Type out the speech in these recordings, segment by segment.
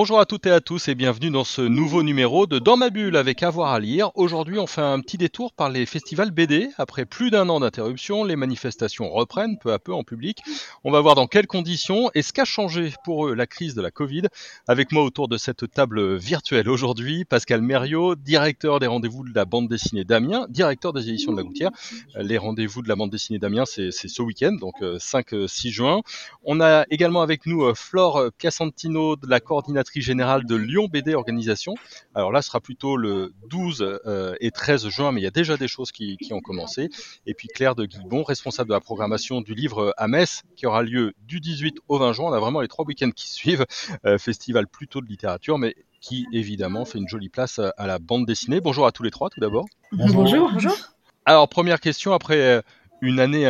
Bonjour à toutes et à tous et bienvenue dans ce nouveau numéro de Dans ma bulle avec Avoir à lire. Aujourd'hui, on fait un petit détour par les festivals BD. Après plus d'un an d'interruption, les manifestations reprennent peu à peu en public. On va voir dans quelles conditions et ce qu'a changé pour eux la crise de la Covid. Avec moi autour de cette table virtuelle aujourd'hui, Pascal Mériot, directeur des rendez-vous de la bande dessinée d'Amiens, directeur des éditions de la Gouttière. Les rendez-vous de la bande dessinée d'Amiens, c'est ce week-end, donc 5-6 euh, juin. On a également avec nous euh, Flore Piacentino de la coordination générale de Lyon BD Organisation. Alors là, ce sera plutôt le 12 euh, et 13 juin, mais il y a déjà des choses qui, ont commencé. Et puis Claire de Guibon, responsable de la programmation du livre à Metz, qui aura lieu du 18 au 20 juin. On a vraiment les trois week-ends qui suivent. Euh, festival plutôt de littérature, mais qui évidemment fait une jolie place à la bande dessinée. Bonjour à tous les trois tout d'abord. Bonjour. Bonjour. Alors première question après euh, une année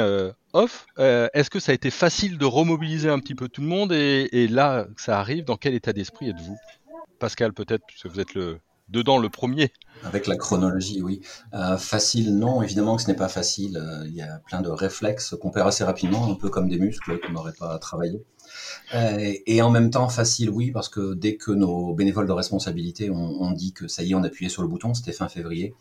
off, euh, est-ce que ça a été facile de remobiliser un petit peu tout le monde et, là ça arrive, dans quel état d'esprit êtes-vous? Pascal peut-être, puisque vous êtes le, dedans le premier. Avec la chronologie, oui. Euh, facile, non, évidemment que ce n'est pas facile. Euh, il y a plein de réflexes qu'on perd assez rapidement, un peu comme des muscles qu'on n'aurait pas travaillé. Et en même temps, facile, oui, parce que dès que nos bénévoles de responsabilité ont, dit que ça y est, on appuyait sur le bouton, c'était fin février,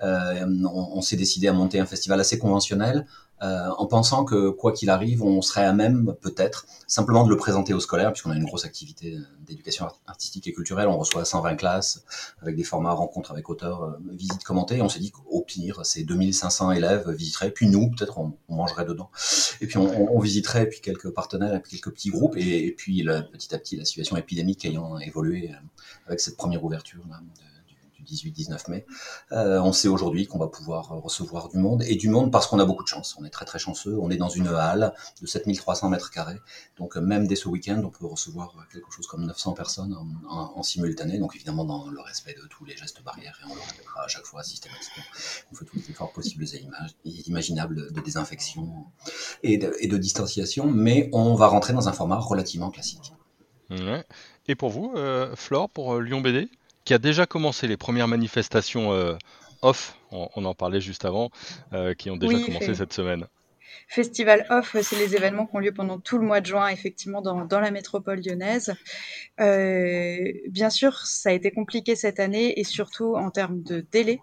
on s'est décidé à monter un festival assez conventionnel, euh, en pensant que quoi qu'il arrive, on serait à même peut-être simplement de le présenter aux scolaires, puisqu'on a une grosse activité d'éducation artistique et culturelle. On reçoit 120 classes avec des formats rencontres avec auteurs, euh, visites commentées. On s'est dit qu'au pire, ces 2500 élèves visiteraient, puis nous, peut-être, on, mangerait dedans. Et puis on, visiterait, et puis quelques partenaires, et puis quelques petits groupes, et, puis petit à petit, la situation épidémique ayant évolué euh, avec cette première ouverture là, 18-19 mai. Euh, on sait aujourd'hui qu'on va pouvoir recevoir du monde, et du monde parce qu'on a beaucoup de chance. On est très très chanceux, on est dans une halle de 7300 mètres carrés, donc même dès ce week-end, on peut recevoir quelque chose comme 900 personnes en, simultané, donc évidemment dans le respect de tous les gestes barrières, et on le répétera à chaque fois systématiquement. On fait tous les efforts possibles et imaginables de désinfection et de, distanciation, mais on va rentrer dans un format relativement classique. Et pour vous, euh, Flore, pour euh, Lyon BD qui a déjà commencé les premières manifestations euh, off, on, en parlait juste avant, euh, qui ont déjà commencé cette semaine. Festival Off, c'est les événements qui ont lieu pendant tout le mois de juin, effectivement, dans, dans la métropole lyonnaise. Euh, bien sûr, ça a été compliqué cette année et surtout en termes de délai.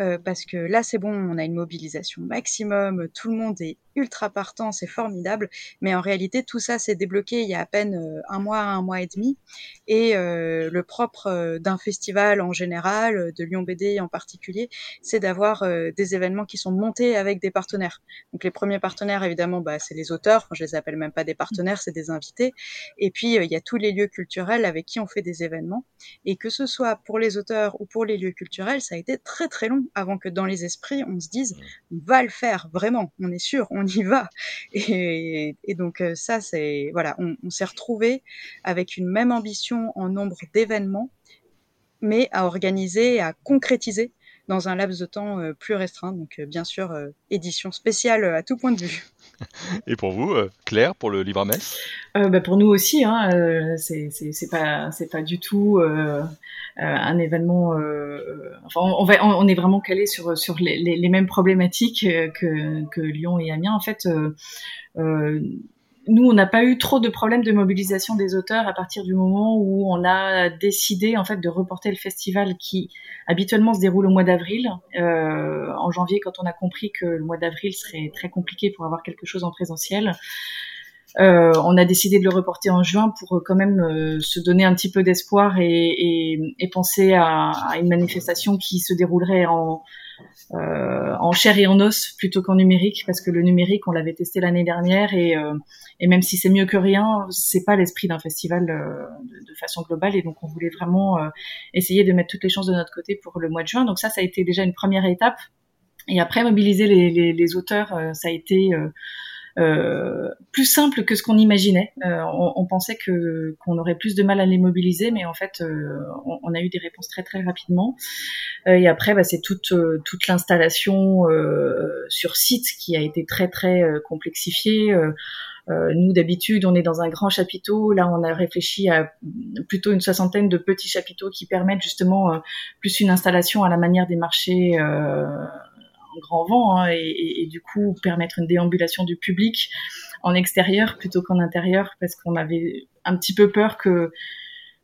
Euh, parce que là c'est bon, on a une mobilisation maximum, tout le monde est ultra partant, c'est formidable, mais en réalité tout ça s'est débloqué il y a à peine euh, un mois, un mois et demi, et euh, le propre d'un festival en général, de Lyon BD en particulier, c'est d'avoir des événements qui sont montés avec des partenaires. Donc les premiers partenaires évidemment, bah, c'est les auteurs, enfin, je les appelle même pas des partenaires, c'est des invités, et puis il y a tous les lieux culturels avec qui on fait des événements, et que ce soit pour les auteurs ou pour les lieux culturels, ça a été très très long avant que dans les esprits, on se dise, on va le faire, vraiment, on est sûr, on y va. Et, donc euh, ça, c'est, voilà, on, s'est retrouvé avec une même ambition en nombre d'événements, mais à organiser, à concrétiser dans un laps de temps euh, plus restreint. Donc, euh, bien sûr, édition spéciale à tout point de vue. Et pour vous, Claire, pour le livre à messe bah Pour nous aussi, hein, c'est pas, du tout euh, un événement. Euh, enfin, on, est vraiment calé sur sur les, mêmes problématiques que, que Lyon et Amiens. En fait, euh, nous, on n'a pas eu trop de problèmes de mobilisation des auteurs à partir du moment où on a décidé en fait de reporter le festival qui habituellement se déroule au mois d'avril. Euh, en janvier, quand on a compris que le mois d'avril serait très compliqué pour avoir quelque chose en présentiel, euh, on a décidé de le reporter en juin pour euh, quand même euh, se donner un petit peu d'espoir et, penser à, une manifestation qui se déroulerait en, en chair et en os plutôt qu'en numérique, parce que le numérique, on l'avait testé l'année dernière et, même si c'est mieux que rien, c'est pas l'esprit d'un festival de, façon globale et donc on voulait vraiment essayer de mettre toutes les chances de notre côté pour le mois de juin. Donc ça, ça a été déjà une première étape. Et après, mobiliser les, les auteurs, ça a été euh, plus simple que ce qu'on imaginait. Euh, on, on, pensait que qu'on aurait plus de mal à les mobiliser, mais en fait, euh, on, on, a eu des réponses très très rapidement. et après, bah, c'est toute toute l'installation sur site qui a été très très complexifiée. nous, d'habitude, on est dans un grand chapiteau. Là, on a réfléchi à plutôt une soixantaine de petits chapiteaux qui permettent justement plus une installation à la manière des marchés en grand vent hein, et, du coup permettre une déambulation du public en extérieur plutôt qu'en intérieur parce qu'on avait un petit peu peur que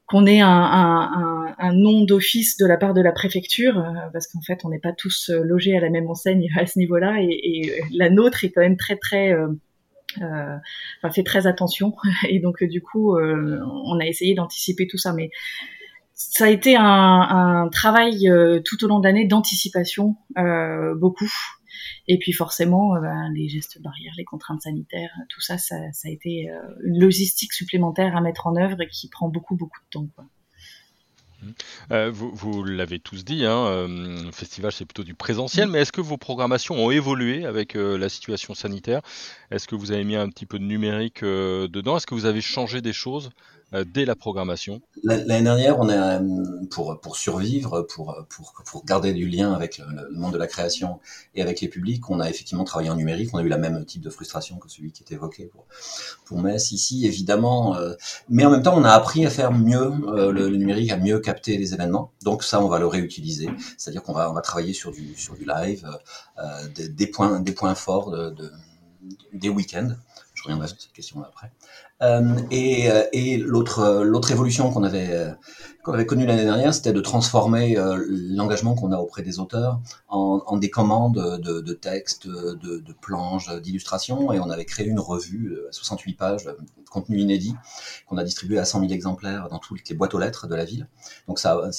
qu'on ait un, nom d'office de la part de la préfecture, euh, parce qu'en fait, on n'est pas tous euh, logés à la même enseigne à ce niveau-là, et, la nôtre est quand même très très euh, fait très attention. Et donc du coup on a essayé d'anticiper tout ça. Mais ça a été un, un travail euh, tout au long de l'année d'anticipation, euh, beaucoup. Et puis forcément, euh, ben, les gestes barrières, les contraintes sanitaires, tout ça, ça, ça a été une logistique supplémentaire à mettre en œuvre et qui prend beaucoup, beaucoup de temps. Quoi. Euh, vous, vous l'avez tous dit, hein, euh, festival c'est plutôt du présentiel, mais est-ce que vos programmations ont évolué avec euh, la situation sanitaire? Est-ce que vous avez mis un petit peu de numérique dedans? Est-ce que vous avez changé des choses? Dès la programmation L'année dernière, on a, pour, pour survivre, pour, pour, pour garder du lien avec le, monde de la création et avec les publics, on a effectivement travaillé en numérique. On a eu la même type de frustration que celui qui est évoqué pour, pour Metz ici, évidemment. Euh, mais en même temps, on a appris à faire mieux euh, le, numérique, à mieux capter les événements. Donc ça, on va le réutiliser. C'est-à-dire qu'on va, on va travailler sur du, sur du live, euh, des, points, des points forts de, de des week-ends. Reviendrai sur cette question après. Euh, et, euh, et l'autre l'autre évolution qu'on avait euh, connue l'année dernière, c'était de transformer l'engagement qu'on a auprès des auteurs en, des commandes de, textes, de, planches, d'illustrations, et on avait créé une revue, 68 pages, contenu inédit, qu'on a distribué à 100 000 exemplaires dans toutes les boîtes aux lettres de la ville. Donc ça,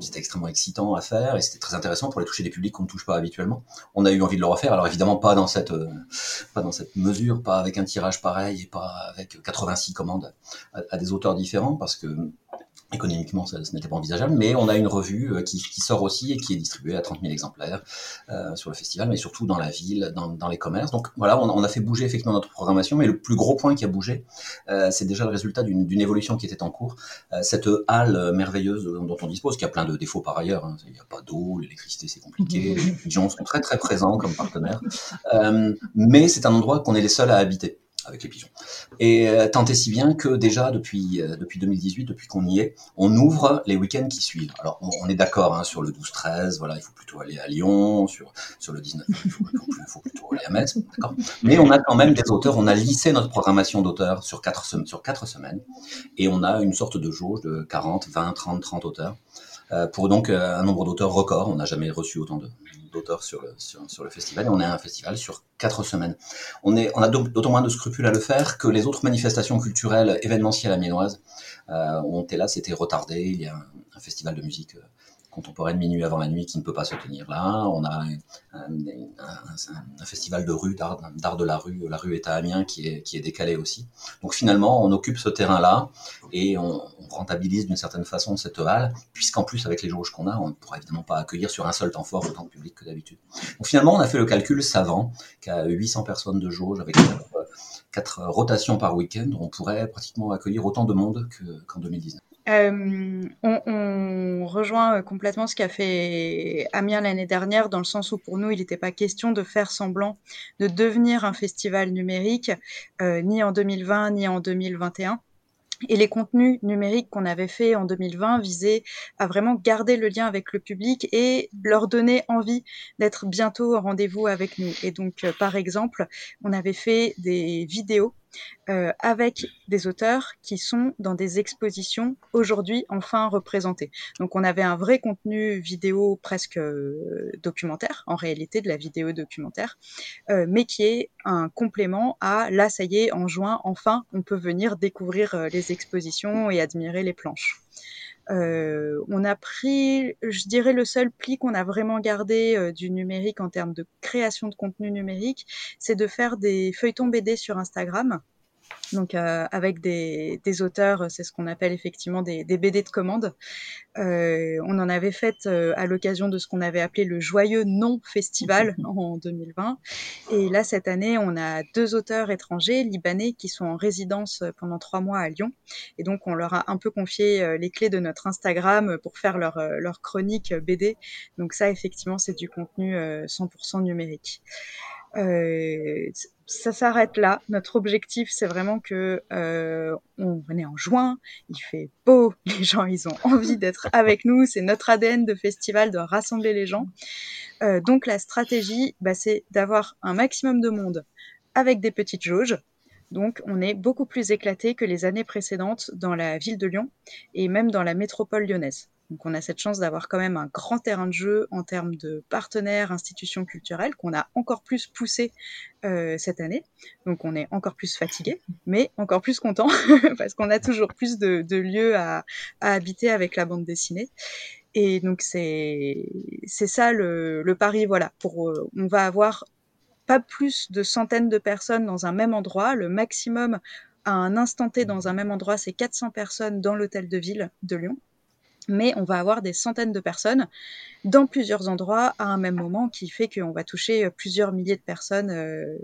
c'était extrêmement excitant à faire, et c'était très intéressant pour aller toucher des publics qu'on ne touche pas habituellement. On a eu envie de le refaire, alors évidemment pas dans cette mesure, pas avec un tirage pareil, et pas avec 86 commandes à, à, des auteurs différents parce que économiquement ça, ce n'était pas envisageable, mais on a une revue euh, qui, qui, sort aussi et qui est distribuée à 30 000 exemplaires euh, sur le festival, mais surtout dans la ville, dans, dans les commerces. Donc voilà, on, on, a fait bouger effectivement notre programmation, mais le plus gros point qui a bougé, euh, c'est déjà le résultat d'une évolution qui était en cours. Euh, cette halle merveilleuse dont on dispose, qui a plein de défauts par ailleurs, hein, il n'y a pas d'eau, l'électricité c'est compliqué, les gens sont très très présents comme partenaires, euh, mais c'est un endroit qu'on est les seuls à habiter avec les pigeons. Et euh, tant et si bien que déjà depuis euh, depuis 2018, depuis qu'on y est, on ouvre les week-ends qui suivent. Alors on, on est d'accord hein, sur le 12-13, voilà, il faut plutôt aller à Lyon, sur sur le 19, il faut, il faut, plutôt aller à Metz, d'accord. Mais on a quand même des auteurs, on a lissé notre programmation d'auteurs sur quatre sur quatre semaines, et on a une sorte de jauge de 40, 20, 30, 30 auteurs euh, pour donc euh, un nombre d'auteurs record. On n'a jamais reçu autant de d'auteurs sur le, sur, le festival et on est un festival sur quatre semaines. On, est, on a d'autant moins de scrupules à le faire que les autres manifestations culturelles événementielles amiénoises euh, ont été là, c'était retardé. Il y a un, un festival de musique euh, contemporaine minuit avant la nuit qui ne peut pas se tenir là. On a un, festival de rue, d'art de la rue, la rue est à Amiens qui est, qui est décalé aussi. Donc finalement, on occupe ce terrain-là et on, on rentabilise d'une certaine façon cette halle, puisqu'en plus avec les jauges qu'on a, on ne pourra évidemment pas accueillir sur un seul temps fort autant de public que d'habitude. Donc finalement, on a fait le calcul savant qu'à 800 personnes de jauge avec quatre rotations par week-end, on pourrait pratiquement accueillir autant de monde qu'en qu 2019. Euh, on, on, rejoint complètement ce qu'a fait Amiens l'année dernière, dans le sens où pour nous, il n'était pas question de faire semblant de devenir un festival numérique, euh, ni en 2020, ni en 2021. Et les contenus numériques qu'on avait fait en 2020 visaient à vraiment garder le lien avec le public et leur donner envie d'être bientôt au rendez-vous avec nous. Et donc, euh, par exemple, on avait fait des vidéos euh, avec des auteurs qui sont dans des expositions aujourd'hui enfin représentées. Donc on avait un vrai contenu vidéo presque euh, documentaire, en réalité de la vidéo documentaire, euh, mais qui est un complément à là ça y est en juin enfin on peut venir découvrir euh, les expositions et admirer les planches. Euh, on a pris, je dirais, le seul pli qu'on a vraiment gardé euh, du numérique en termes de création de contenu numérique, c'est de faire des feuilletons BD sur Instagram donc euh, avec des, des auteurs, c'est ce qu'on appelle effectivement des, des, BD de commande. Euh, on en avait fait euh, à l'occasion de ce qu'on avait appelé le joyeux non festival en 2020. Et là cette année, on a deux auteurs étrangers libanais qui sont en résidence pendant trois mois à Lyon. Et donc on leur a un peu confié euh, les clés de notre Instagram pour faire leur, euh, leur chronique BD. Donc ça effectivement c'est du contenu 100% numérique. Euh, ça s'arrête là. Notre objectif, c'est vraiment que euh, on est en juin, il fait beau, les gens, ils ont envie d'être avec nous. C'est notre ADN de festival de rassembler les gens. Euh, donc la stratégie, bah, c'est d'avoir un maximum de monde avec des petites jauges. Donc on est beaucoup plus éclaté que les années précédentes dans la ville de Lyon et même dans la métropole lyonnaise. Donc on a cette chance d'avoir quand même un grand terrain de jeu en termes de partenaires, institutions culturelles qu'on a encore plus poussé euh, cette année. Donc on est encore plus fatigué, mais encore plus content parce qu'on a toujours plus de, lieux à, habiter avec la bande dessinée. Et donc c'est ça le, le pari voilà pour euh, on va avoir pas plus de centaines de personnes dans un même endroit, le maximum à un instant T dans un même endroit, c'est 400 personnes dans l'hôtel de ville de Lyon mais on va avoir des centaines de personnes dans plusieurs endroits à un même moment, qui fait qu'on va toucher plusieurs milliers de personnes euh,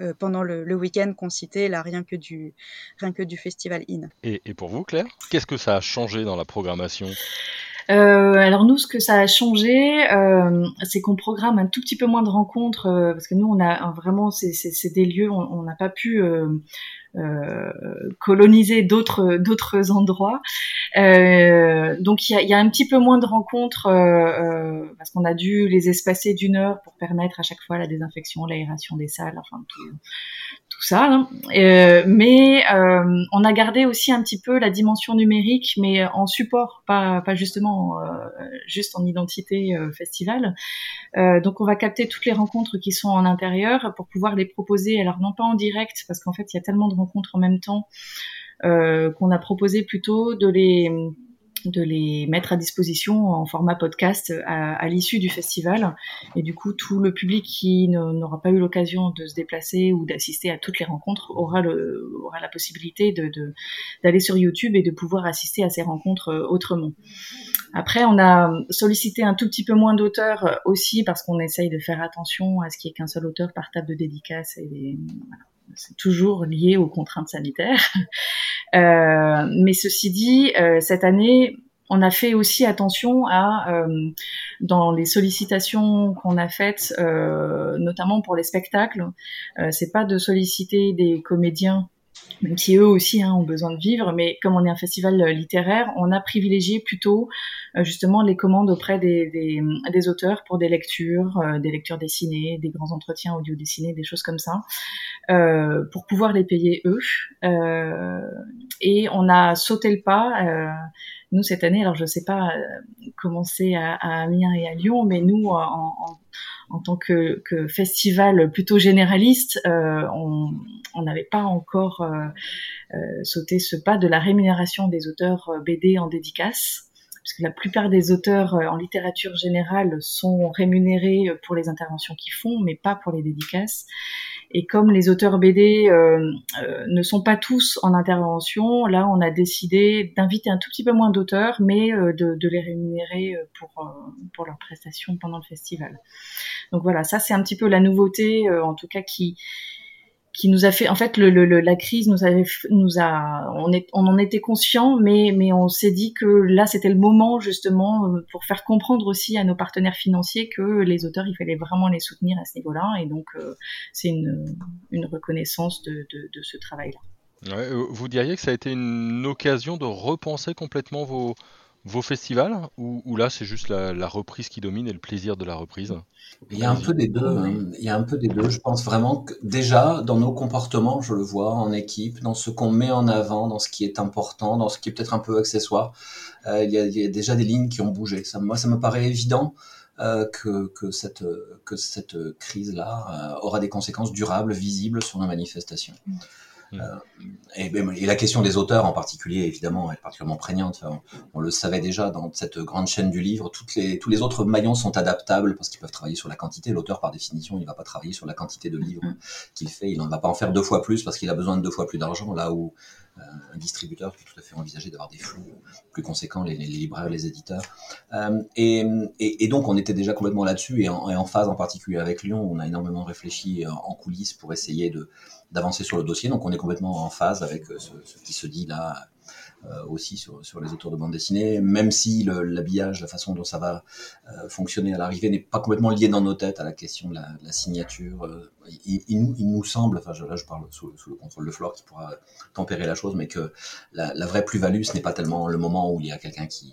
euh, pendant le, week-end qu'on citait, là, rien que du, rien que du Festival In. Et, et pour vous, Claire, qu'est-ce que ça a changé dans la programmation? Euh, alors nous, ce que ça a changé, euh, c'est qu'on programme un tout petit peu moins de rencontres euh, parce que nous, on a vraiment c'est des lieux, on n'a pas pu coloniser d'autres d'autres endroits. donc il y a, un petit peu moins de rencontres parce qu'on a dû les espacer d'une heure pour permettre à chaque fois la désinfection, l'aération des salles, enfin tout, ça. Hein. Euh, mais euh, on a gardé aussi un petit peu la dimension numérique, mais en support, pas, pas justement euh, juste en identité festival. donc on va capter toutes les rencontres qui sont en intérieur pour pouvoir les proposer. Alors non pas en direct, parce qu'en fait il y a tellement de rencontres en même temps qu'on a proposé plutôt de les de les mettre à disposition en format podcast à, l'issue du festival. Et du coup, tout le public qui n'aura pas eu l'occasion de se déplacer ou d'assister à toutes les rencontres aura, le, aura la possibilité d'aller de, d'aller sur YouTube et de pouvoir assister à ces rencontres euh, autrement. Après, on a sollicité un tout petit peu moins d'auteurs aussi parce qu'on essaye de faire attention à ce qu'il n'y ait qu'un seul auteur par table de dédicace et c'est toujours lié aux contraintes sanitaires. Euh, mais ceci dit, euh, cette année, on a fait aussi attention à, euh, dans les sollicitations qu'on a faites, notamment pour les spectacles, c'est pas de solliciter des comédiens même si eux aussi hein, ont besoin de vivre, mais comme on est un festival euh, littéraire, on a privilégié plutôt euh, justement les commandes auprès des, des, des auteurs pour des lectures, euh, des lectures dessinées, des grands entretiens audio dessinés, des choses comme ça, euh, pour pouvoir les payer eux. et on a sauté le pas. nous cette année, alors je sais pas comment c'est à, à, Amiens et à Lyon, mais nous en, en en tant que, festival plutôt généraliste, euh, on n'avait pas encore euh, euh, sauté ce pas de la rémunération des auteurs BD en dédicace parce que la plupart des auteurs en littérature générale sont rémunérés pour les interventions qu'ils font, mais pas pour les dédicaces. Et comme les auteurs BD euh, euh, ne sont pas tous en intervention, là, on a décidé d'inviter un tout petit peu moins d'auteurs, mais euh, de, de, les rémunérer pour, pour leurs prestations pendant le festival. Donc voilà, ça c'est un petit peu la nouveauté, en tout cas qui qui nous a fait en fait la crise nous a on en était conscient mais on s'est dit que là c'était le moment justement euh, pour faire comprendre aussi à nos partenaires financiers que les auteurs il fallait vraiment les soutenir à ce niveau-là et donc euh, c'est une, reconnaissance de, ce travail là. Ouais, euh, vous diriez que ça a été une occasion de repenser complètement vos vos festivals ou, là c'est juste la, reprise qui domine et le plaisir de la reprise Il y a un peu des deux. Hein. Il y a un peu des deux. Je pense vraiment que déjà dans nos comportements, je le vois en équipe, dans ce qu'on met en avant, dans ce qui est important, dans ce qui est peut-être un peu accessoire, euh, il, y a, déjà des lignes qui ont bougé. Ça, moi, ça me paraît évident. Euh, que, que, cette, que cette crise-là euh, aura des conséquences durables, visibles sur nos manifestations. Mm. Euh, ben, et, la question des auteurs en particulier, évidemment, est particulièrement prégnante. on, le savait déjà dans cette grande chaîne du livre. Toutes les, tous les autres maillons sont adaptables parce qu'ils peuvent travailler sur la quantité. L'auteur, par définition, il ne va pas travailler sur la quantité de livres mm-hmm. qu'il fait. Il ne va pas en faire deux fois plus parce qu'il a besoin de deux fois plus d'argent. Là où un distributeur peut tout à fait envisager d'avoir des flux plus conséquents, les, libraires, les éditeurs. Euh, et, et, donc, on était déjà complètement là-dessus et en, phase en particulier avec Lyon. On a énormément réfléchi en coulisses pour essayer de d'avancer sur le dossier. Donc on est complètement en phase avec euh, ce, qui se dit là aussi sur, sur les auteurs de bande dessinée, même si l'habillage, la façon dont ça va fonctionner à l'arrivée n'est pas complètement lié dans nos têtes à la question de la, signature. Il, il, nous semble, enfin là je parle sous, sous, le contrôle de Flore qui pourra tempérer la chose, mais que la vraie plus-value, ce n'est pas tellement le moment où il y a quelqu'un qui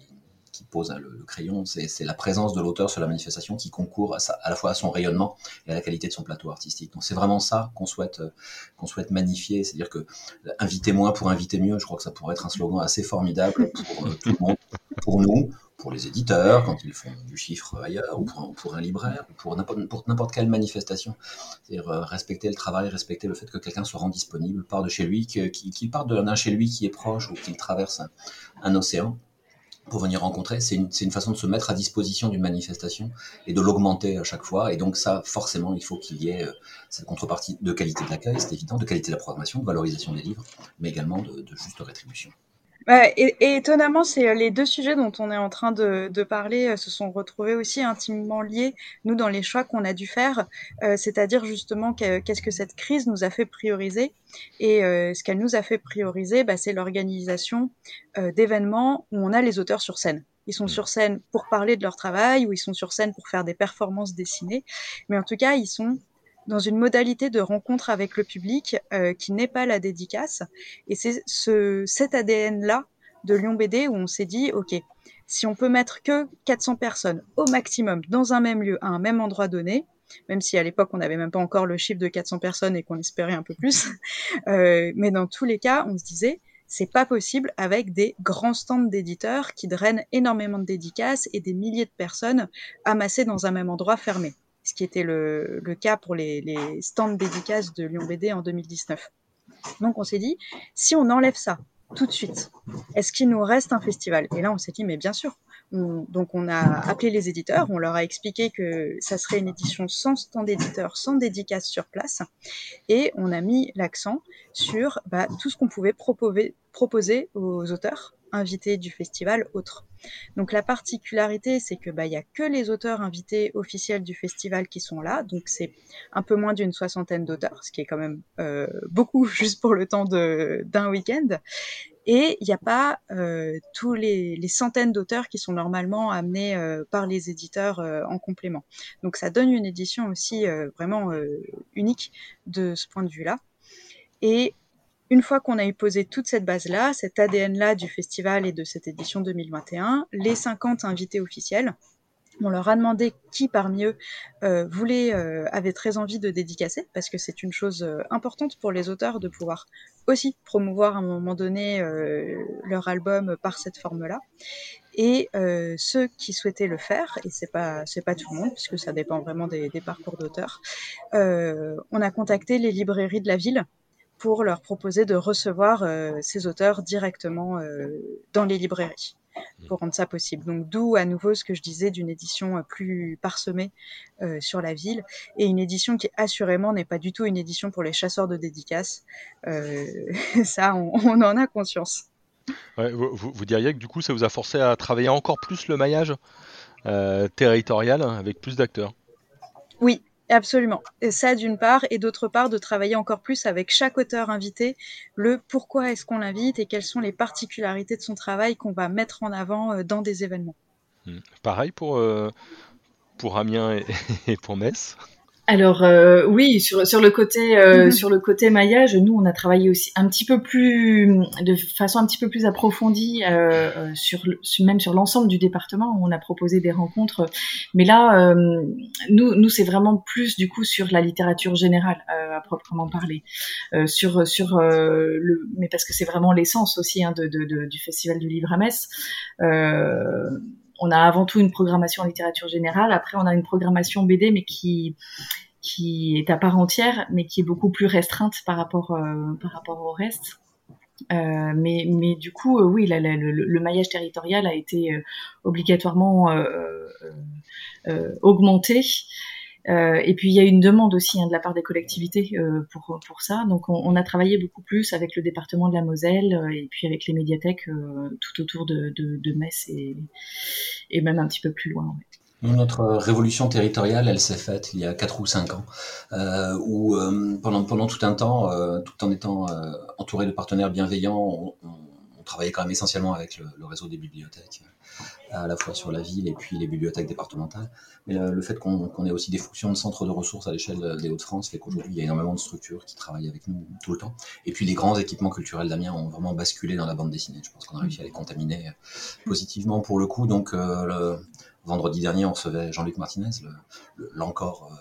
qui pose hein, le, crayon, c'est la présence de l'auteur sur la manifestation qui concourt à, à, la fois à son rayonnement et à la qualité de son plateau artistique. Donc c'est vraiment ça qu'on souhaite, euh, qu'on souhaite magnifier, c'est-à-dire que euh, inviter moins pour inviter mieux, je crois que ça pourrait être un slogan assez formidable pour euh, tout le monde, pour nous, pour les éditeurs quand ils font du chiffre ailleurs, ou pour, un libraire, ou pour n'importe quelle manifestation. C'est-à-dire respecter le travail, respecter le fait que quelqu'un se rend disponible, part de chez lui, qu'il parte d'un chez lui qui est proche ou qu'il traverse un océan pour venir rencontrer. C'est une, façon de se mettre à disposition d'une manifestation et de l'augmenter à chaque fois. Et donc ça, forcément, il faut qu'il y ait euh, cette contrepartie de qualité de l'accueil, c'est évident, de qualité de la programmation, de valorisation des livres, mais également de juste rétribution. Et, et, étonnamment, c'est euh, les deux sujets dont on est en train de, de, parler euh, se sont retrouvés aussi intimement liés, nous, dans les choix qu'on a dû faire, euh, c'est-à-dire justement qu'est-ce que cette crise nous a fait prioriser? Et euh, ce qu'elle nous a fait prioriser, bah, c'est l'organisation d'événements où on a les auteurs sur scène. Ils sont sur scène pour parler de leur travail, ou ils sont sur scène pour faire des performances dessinées, mais en tout cas, ils sont dans une modalité de rencontre avec le public euh, qui n'est pas la dédicace. Et c'est ce, cet ADN-là de Lyon BD où on s'est dit, OK, si on peut mettre que 400 personnes au maximum dans un même lieu, à un même endroit donné, même si à l'époque on n'avait même pas encore le chiffre de 400 personnes et qu'on espérait un peu plus, euh, mais dans tous les cas, on se disait, c'est pas possible avec des grands stands d'éditeurs qui drainent énormément de dédicaces et des milliers de personnes amassées dans un même endroit fermé ce qui était le, cas pour les, stands dédicaces de Lyon BD en 2019. Donc on s'est dit, si on enlève ça tout de suite, est-ce qu'il nous reste un festival? Et là on s'est dit, mais bien sûr. On, donc on a appelé les éditeurs, on leur a expliqué que ça serait une édition sans stand d'éditeur, sans dédicace sur place, et on a mis l'accent sur bah, tout ce qu'on pouvait proposer aux auteurs invités du festival autres. Donc la particularité, c'est que bah y a que les auteurs invités officiels du festival qui sont là, donc c'est un peu moins d'une soixantaine d'auteurs, ce qui est quand même euh, beaucoup juste pour le temps d'un week-end. Et il n'y a pas euh, tous les, centaines d'auteurs qui sont normalement amenés euh, par les éditeurs en complément. Donc ça donne une édition aussi vraiment unique de ce point de vue-là. Et une fois qu'on a eu posé toute cette base-là, cet ADN-là du festival et de cette édition 2021, les 50 invités officiels, on leur a demandé qui parmi eux euh, voulait, euh, avait très envie de dédicacer, parce que c'est une chose euh, importante pour les auteurs de pouvoir aussi promouvoir à un moment donné euh, leur album par cette forme-là. Et ceux qui souhaitaient le faire, et c'est pas c'est pas tout le monde puisque ça dépend vraiment des, des parcours d'auteurs, on a contacté les librairies de la ville pour leur proposer de recevoir euh, ces auteurs directement euh, dans les librairies pour rendre ça possible. Donc d'où à nouveau ce que je disais d'une édition euh, plus parsemée euh, sur la ville et une édition qui assurément n'est pas du tout une édition pour les chasseurs de dédicaces. Euh, ça, on, on, en a conscience. Ouais, vous, vous, diriez que du coup ça vous a forcé à travailler encore plus le maillage euh, territorial avec plus d'acteurs? Oui, Absolument. Et ça d'une part, et d'autre part de travailler encore plus avec chaque auteur invité, le pourquoi est-ce qu'on l'invite et quelles sont les particularités de son travail qu'on va mettre en avant euh, dans des événements. Mmh. Pareil pour, euh, pour Amiens et, et pour Metz alors euh, oui, sur, sur le côté euh, mmh. sur le côté maillage, nous on a travaillé aussi un petit peu plus de façon un petit peu plus approfondie euh, sur, même sur l'ensemble du département. On a proposé des rencontres, mais là euh, nous nous c'est vraiment plus du coup sur la littérature générale euh, à proprement parler, euh, sur sur le mais parce que c'est vraiment l'essence aussi hein, de, de, de, du festival du livre à Metz on a avant tout une programmation en littérature générale. Après, on a une programmation BD, mais qui est à part entière, mais qui est beaucoup plus restreinte par rapport euh, au reste. Euh, mais, du coup, euh, oui, le, maillage territorial a été euh, obligatoirement augmenté. Euh, et puis il y a une demande aussi hein, de la part des collectivités euh, pour pour ça. Donc on, a travaillé beaucoup plus avec le département de la Moselle euh, et puis avec les médiathèques tout autour de, de, Metz et, et, même un petit peu plus loin. Ouais. Notre révolution territoriale, elle s'est faite il y a 4 ou 5 ans, où pendant, pendant tout un temps, tout en étant entouré de partenaires bienveillants, travaillait quand même essentiellement avec le, réseau des bibliothèques, à la fois sur la ville et puis les bibliothèques départementales. Mais le, fait qu'on ait aussi des fonctions de centre de ressources à l'échelle des Hauts-de-France fait qu'aujourd'hui, il y a énormément de structures qui travaillent avec nous tout le temps. Et puis les grands équipements culturels d'Amiens ont vraiment basculé dans la bande dessinée. Je pense qu'on a réussi à les contaminer positivement pour le coup. Donc, vendredi dernier, on recevait Jean-Luc Martinez, l'encore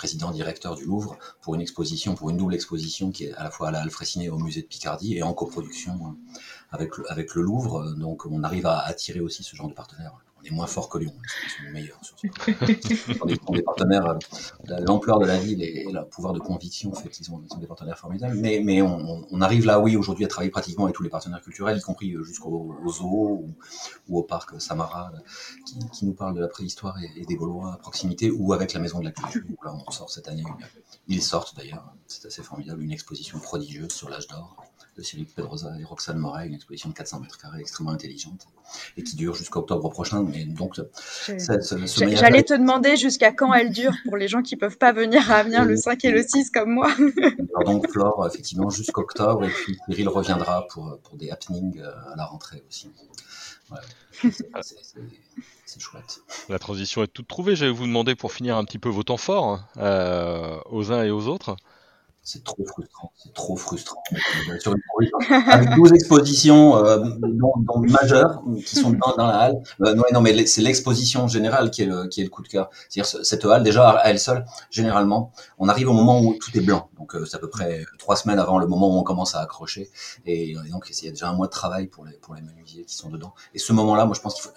président directeur du Louvre pour une exposition, pour une double exposition qui est à la fois à la Halle au musée de Picardie et en coproduction euh, avec le, avec le Louvre. Donc on arrive à attirer aussi ce genre de partenaires on est moins fort que Lyon, ils sont meilleurs sur ça. on, des partenaires, euh, l'ampleur de la ville et, le pouvoir de conviction fait qu'ils sont, des partenaires formidables. Mais, mais on, arrive là, oui, aujourd'hui, à travailler pratiquement avec tous les partenaires culturels, y compris euh, jusqu'au zoo ou, au parc Samara, qui, nous parle de la préhistoire et, des Gaulois à proximité, ou avec la Maison de la Culture, où là, on sort cette année. Ils sortent d'ailleurs, c'est assez formidable, une exposition prodigieuse sur l'âge d'or de Cyril Pedrosa et Roxane Moret, une exposition de 400 mètres carrés extrêmement intelligente et qui dure jusqu'à octobre prochain. Mais donc, j'allais te demander jusqu'à quand elle dure pour les gens qui peuvent pas venir à Amiens le 5 et le 6 comme moi. Alors donc Flore, effectivement, jusqu'à octobre et puis Cyril reviendra pour, pour des happenings euh, à la rentrée aussi. c'est chouette. La transition est toute trouvée. J'allais vous demander pour finir un petit peu vos temps forts euh, aux uns et aux autres c'est trop frustrant, c'est trop frustrant. avec 12 expositions euh, majeures qui sont dans, la halle. Euh, non, non, mais c'est l'exposition générale qui est le, qui est le coup de cœur. C'est-à-dire cette halle, déjà à elle seule, généralement, on arrive au moment où tout est blanc. Donc euh, c'est à peu près trois semaines avant le moment où on commence à accrocher. Et, donc il y a déjà un mois de travail pour les, pour les menuisiers qui sont dedans. Et ce moment-là, moi je pense qu'il faut,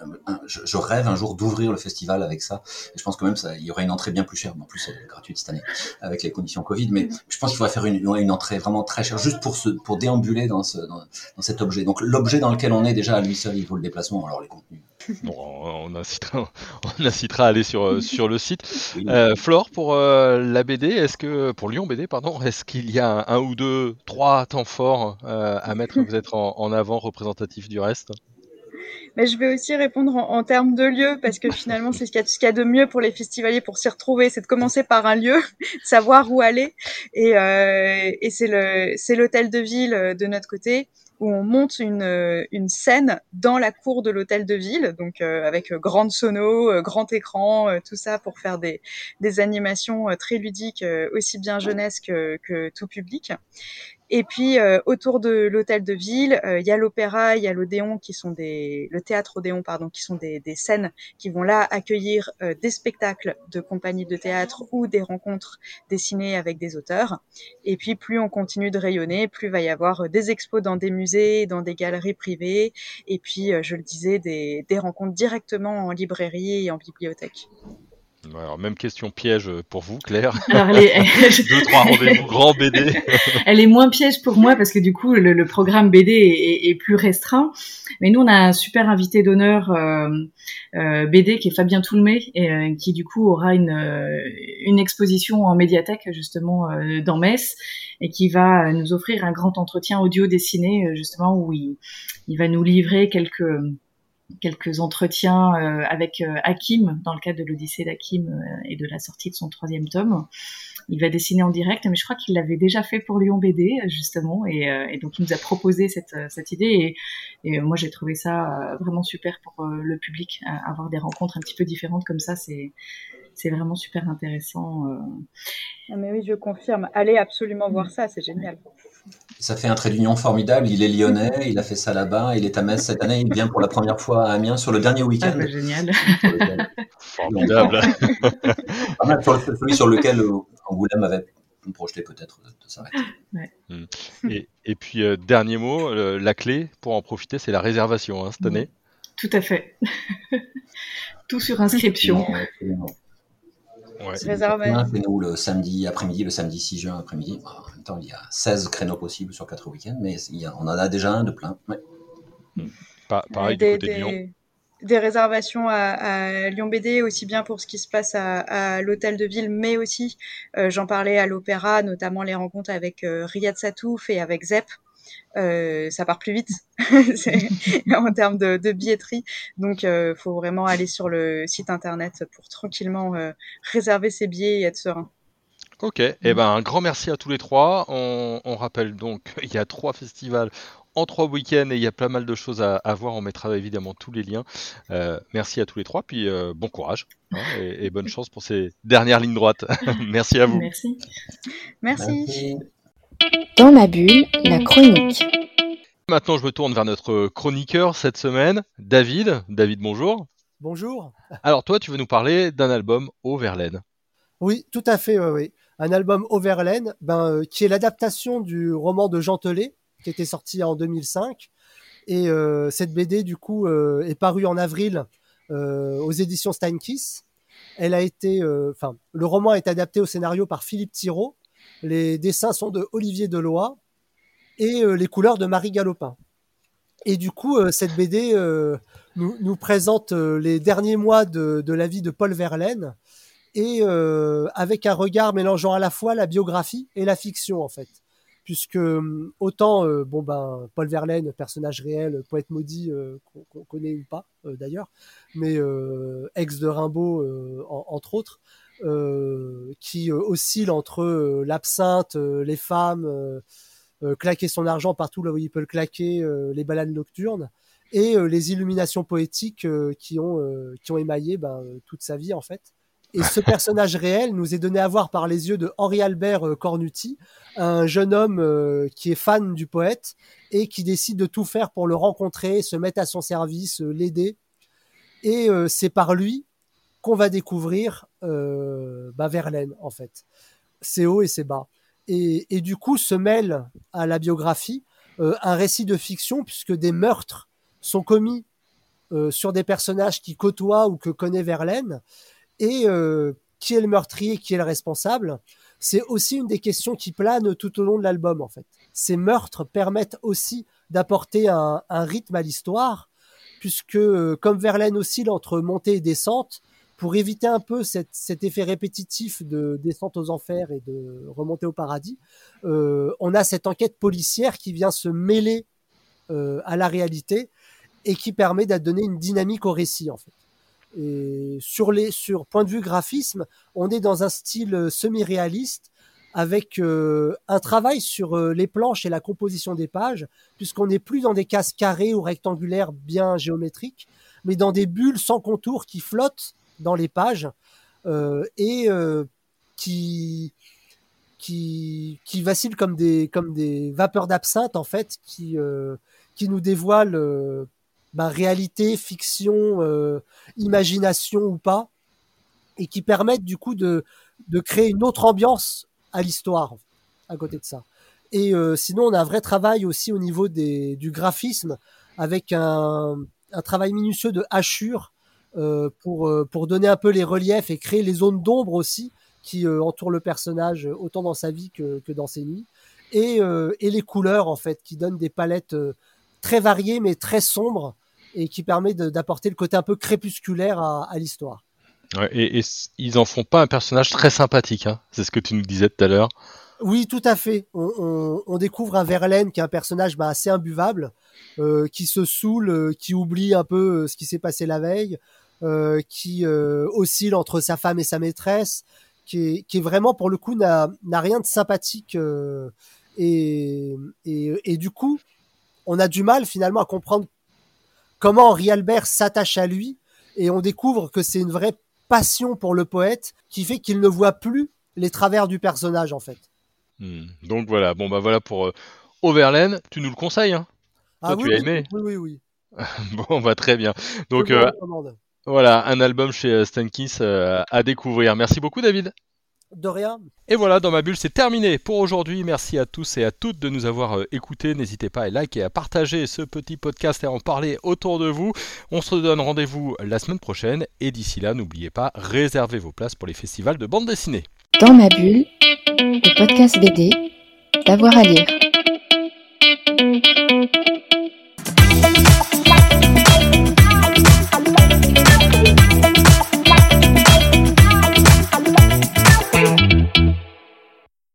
je, je, rêve un jour d'ouvrir le festival avec ça. Je pense quand même il y aurait une entrée bien plus chère. En plus, c'est gratuite cette année avec les conditions Covid. Mais je pense il faudrait faire une, une entrée vraiment très chère, juste pour, déambuler dans, ce, dans, cet objet. Donc l'objet dans lequel on est déjà à lui seul, il vaut le déplacement, alors les contenus. Bon, on incitera, on incitera à aller sur, sur le site. Euh, Flore, pour euh, la BD, est-ce que pour Lyon BD, pardon, est-ce qu'il y a un, ou deux, trois temps forts euh, à mettre vous êtes en, en avant représentatif du reste? Mais je vais aussi répondre en, termes de lieu parce que finalement c'est ce qu'il y, a de mieux pour les festivaliers pour s'y retrouver, c'est de commencer par un lieu, savoir où aller et, euh, c'est l'hôtel de ville euh, de notre côté où on monte une, euh, une scène dans la cour de l'hôtel de ville, donc avec grande sono, grand écran, tout ça pour faire des, des animations très ludiques, aussi bien jeunesse que tout public. Et puis euh, autour de l'hôtel de ville, euh, il y a l'opéra, il y a l'Odéon qui sont des, le théâtre Odéon pardon, qui sont des, des scènes qui vont là accueillir euh, des spectacles de compagnies de théâtre ou des rencontres dessinées avec des auteurs. Et puis plus on continue de rayonner, plus va y avoir des expos dans des musées, dans des galeries privées, et puis je le disais des, des rencontres directement en librairie et en bibliothèque. Alors, même question piège pour vous, Claire. Alors, elle est... Deux, trois rendez-vous grands BD. elle est moins piège pour moi parce que du coup, le, programme BD est, plus restreint. Mais nous, on a un super invité d'honneur euh, euh, BD qui est Fabien Toulmé et euh, qui du coup aura une, une exposition en médiathèque justement dans Metz et qui va nous offrir un grand entretien audio dessiné justement où il, il va nous livrer quelques quelques entretiens euh, avec euh, Hakim dans le cadre de l'Odyssée d'Hakim euh, et de la sortie de son troisième tome. Il va dessiner en direct, mais je crois qu'il l'avait déjà fait pour Lyon BD justement, et, et, donc il nous a proposé cette, cette idée. Et, et moi j'ai trouvé ça vraiment super pour le public, avoir des rencontres un petit peu différentes comme ça, c'est c'est vraiment super intéressant. Ah, mais oui, je confirme. Allez absolument voir ça, c'est génial. Ça fait un trait d'union formidable. Il est lyonnais, il a fait ça là-bas, il est à Metz cette année, il vient pour la première fois à Amiens sur le dernier week-end. Ah, bah, génial. Formidable. sur celui sur lequel euh, Angoulême avait projeté peut-être de s'arrêter. Hmm. Et, puis, euh, dernier mot, la clé pour en profiter, c'est la réservation hein, cette année. Tout à fait. Tout sur inscription. C'est nous le samedi après-midi, le samedi 6 juin après-midi. En même temps, il y a 16 créneaux possibles sur 4 week-ends, mais on en a déjà un de plein. Hmm. pareil du côté de Lyon des réservations à, Lyon BD, aussi bien pour ce qui se passe à, l'hôtel de ville, mais aussi, euh, j'en parlais à l'opéra, notamment les rencontres avec euh, Riyad Satouf et avec Zep, euh, ça part plus vite en termes de, billetterie. Donc, il euh, faut vraiment aller sur le site internet pour tranquillement euh, réserver ses billets et être serein. Ok, et eh ben un grand merci à tous les trois. On, rappelle donc qu'il y a trois festivals en trois week-ends et il y a pas mal de choses à, voir. On mettra évidemment tous les liens. Euh, merci à tous les trois, puis euh, bon courage hein, et, bonne chance pour ces dernières lignes droites. merci à vous. Merci. Merci. Dans ma bulle, la chronique. Maintenant, je me tourne vers notre chroniqueur cette semaine, David. David, bonjour. Bonjour. Alors toi, tu veux nous parler d'un album au Verlaine. Oui, tout à fait, oui. Un album au Verlaine, ben, euh, qui est l'adaptation du roman de Jean Telet, qui était sorti en 2005. Et euh, cette BD, du coup, euh, est parue en avril aux éditions Steinkiss. Elle a été, enfin, le roman est adapté au scénario par Philippe Thiraud. Les dessins sont de Olivier Deloy et les couleurs de Marie Galopin. Et du coup, cette BD nous, nous, présente les derniers mois de, la vie de Paul Verlaine et euh, avec un regard mélangeant à la fois la biographie et la fiction en fait puisque autant euh, bon ben Paul Verlaine personnage réel poète maudit euh, qu'on connaît ou pas d'ailleurs mais ex de Rimbaud entre autres qui oscille entre l'absinthe les femmes claquer son argent partout là où il peut le claquer les balades nocturnes et les illuminations poétiques qui ont qui ont émaillé ben, toute sa vie en fait et ce personnage réel nous est donné à voir par les yeux de Henri Albert euh, Cornuti, un jeune homme euh, qui est fan du poète et qui décide de tout faire pour le rencontrer, se mettre à son service, euh, l'aider. Et c'est par lui qu'on va découvrir bah, Verlaine, en fait. C'est haut et c'est bas. Et, du coup, se mêle à la biographie un récit de fiction, puisque des meurtres sont commis sur des personnages qui côtoient ou que connaît Verlaine et euh, qui est le meurtrier, qui est le responsable, c'est aussi une des questions qui planent tout au long de l'album en fait. Ces meurtres permettent aussi d'apporter un, rythme à l'histoire, puisque euh, comme Verlaine oscille entre montée et descente, pour éviter un peu cet effet répétitif de descente aux enfers et de remontée au paradis, euh, on a cette enquête policière qui vient se mêler à la réalité et qui permet de donner une dynamique au récit en fait. Et sur les sur point de vue graphisme, on est dans un style euh, semi-réaliste avec euh, un travail sur euh, les planches et la composition des pages, puisqu'on n'est plus dans des cases carrées ou rectangulaires bien géométriques, mais dans des bulles sans contour qui flottent dans les pages et qui qui qui vacillent comme des comme des vapeurs d'absinthe en fait, qui qui nous dévoilent bah, réalité, fiction, euh, imagination ou pas, et qui permettent du coup de, de créer une autre ambiance à l'histoire à côté de ça. Et euh, sinon, on a un vrai travail aussi au niveau des, du graphisme avec un, un travail minutieux de hachure euh, pour, euh, pour donner un peu les reliefs et créer les zones d'ombre aussi qui euh, entourent le personnage autant dans sa vie que, que dans ses nuits. Et, et les couleurs en fait qui donnent des palettes très variées mais très sombres et qui permet d'apporter le côté un peu crépusculaire à, à l'histoire. Ouais, et, et, ils en font pas un personnage très sympathique, hein c'est ce que tu nous disais tout à l'heure. Oui, tout à fait. On, on, on, découvre un Verlaine qui est un personnage bah, assez imbuvable, euh, qui se saoule, euh, qui oublie un peu euh, ce qui s'est passé la veille, euh, qui euh, oscille entre sa femme et sa maîtresse, qui est, qui est vraiment pour le coup n'a rien de sympathique et, et, et, du coup on a du mal finalement à comprendre comment Henri Albert s'attache à lui et on découvre que c'est une vraie passion pour le poète qui fait qu'il ne voit plus les travers du personnage en fait. Hmm. Donc voilà, bon bah voilà pour euh, Overland, tu nous le conseilles hein? Ah, Toi, oui, tu as aimé? Oui oui oui. bon bah très bien. Donc euh, voilà, un album chez euh, Stankis euh, à découvrir. Merci beaucoup David. De rien. Et voilà, dans ma bulle, c'est terminé pour aujourd'hui. Merci à tous et à toutes de nous avoir euh, écoutés. N'hésitez pas à liker et à partager ce petit podcast et à en parler autour de vous. On se donne rendez-vous la semaine prochaine. Et d'ici là, n'oubliez pas, réservez vos places pour les festivals de bande dessinée. Dans ma bulle, le podcast BD, d'avoir à lire.